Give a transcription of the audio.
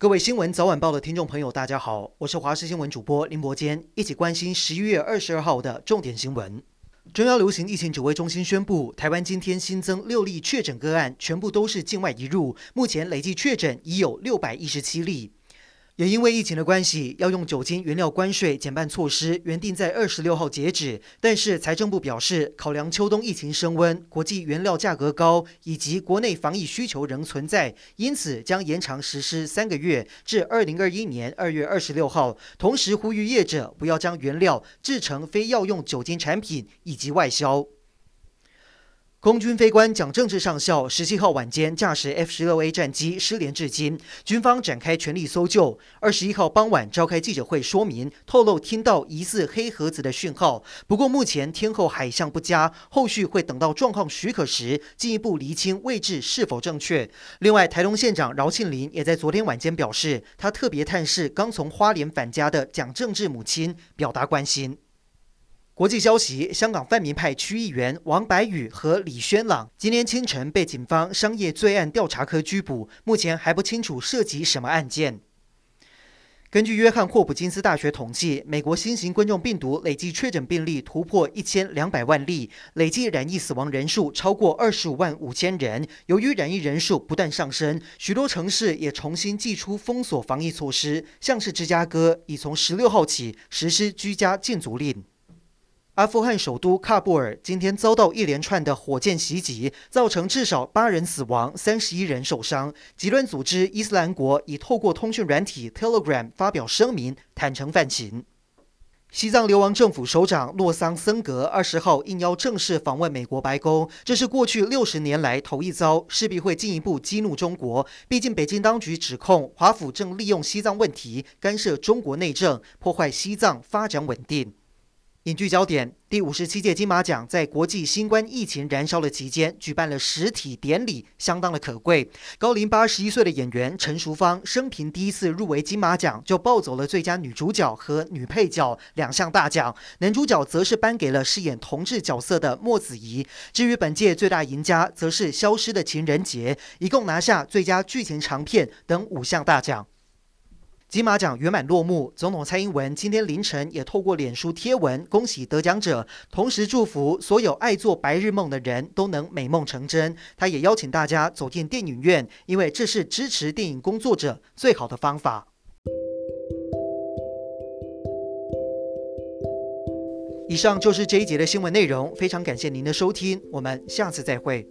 各位新闻早晚报的听众朋友，大家好，我是华视新闻主播林伯坚，一起关心十一月二十二号的重点新闻。中央流行疫情指挥中心宣布，台湾今天新增六例确诊个案，全部都是境外移入，目前累计确诊已有六百一十七例。也因为疫情的关系，要用酒精原料关税减半措施原定在二十六号截止，但是财政部表示，考量秋冬疫情升温、国际原料价格高以及国内防疫需求仍存在，因此将延长实施三个月至二零二一年二月二十六号。同时呼吁业者不要将原料制成非药用酒精产品以及外销。空军飞官蒋正志上校十七号晚间驾驶 F 十六 A 战机失联至今，军方展开全力搜救。二十一号傍晚召开记者会说明，透露听到疑似黑盒子的讯号，不过目前天候海象不佳，后续会等到状况许可时进一步厘清位置是否正确。另外，台东县长饶庆铃也在昨天晚间表示，他特别探视刚从花莲返家的蒋正志母亲，表达关心。国际消息：香港泛民派区议员王白宇和李轩朗今天清晨被警方商业罪案调查科拘捕，目前还不清楚涉及什么案件。根据约翰霍普金斯大学统计，美国新型冠状病毒累计确诊病例突破一千两百万例，累计染疫死亡人数超过二十五万五千人。由于染疫人数不断上升，许多城市也重新祭出封锁防疫措施，像是芝加哥已从十六号起实施居家禁足令。阿富汗首都喀布尔今天遭到一连串的火箭袭击，造成至少八人死亡、三十一人受伤。极端组织伊斯兰国已透过通讯软体 Telegram 发表声明，坦承犯行。西藏流亡政府首长洛桑森格二十号应邀正式访问美国白宫，这是过去六十年来头一遭，势必会进一步激怒中国。毕竟北京当局指控华府正利用西藏问题干涉中国内政，破坏西藏发展稳定。影剧焦点：第五十七届金马奖在国际新冠疫情燃烧的期间举办了实体典礼，相当的可贵。高龄八十一岁的演员陈淑芳生平第一次入围金马奖，就抱走了最佳女主角和女配角两项大奖。男主角则是颁给了饰演同志角色的莫子仪。至于本届最大赢家，则是《消失的情人节》，一共拿下最佳剧情长片等五项大奖。金马奖圆满落幕，总统蔡英文今天凌晨也透过脸书贴文恭喜得奖者，同时祝福所有爱做白日梦的人都能美梦成真。他也邀请大家走进电影院，因为这是支持电影工作者最好的方法。以上就是这一节的新闻内容，非常感谢您的收听，我们下次再会。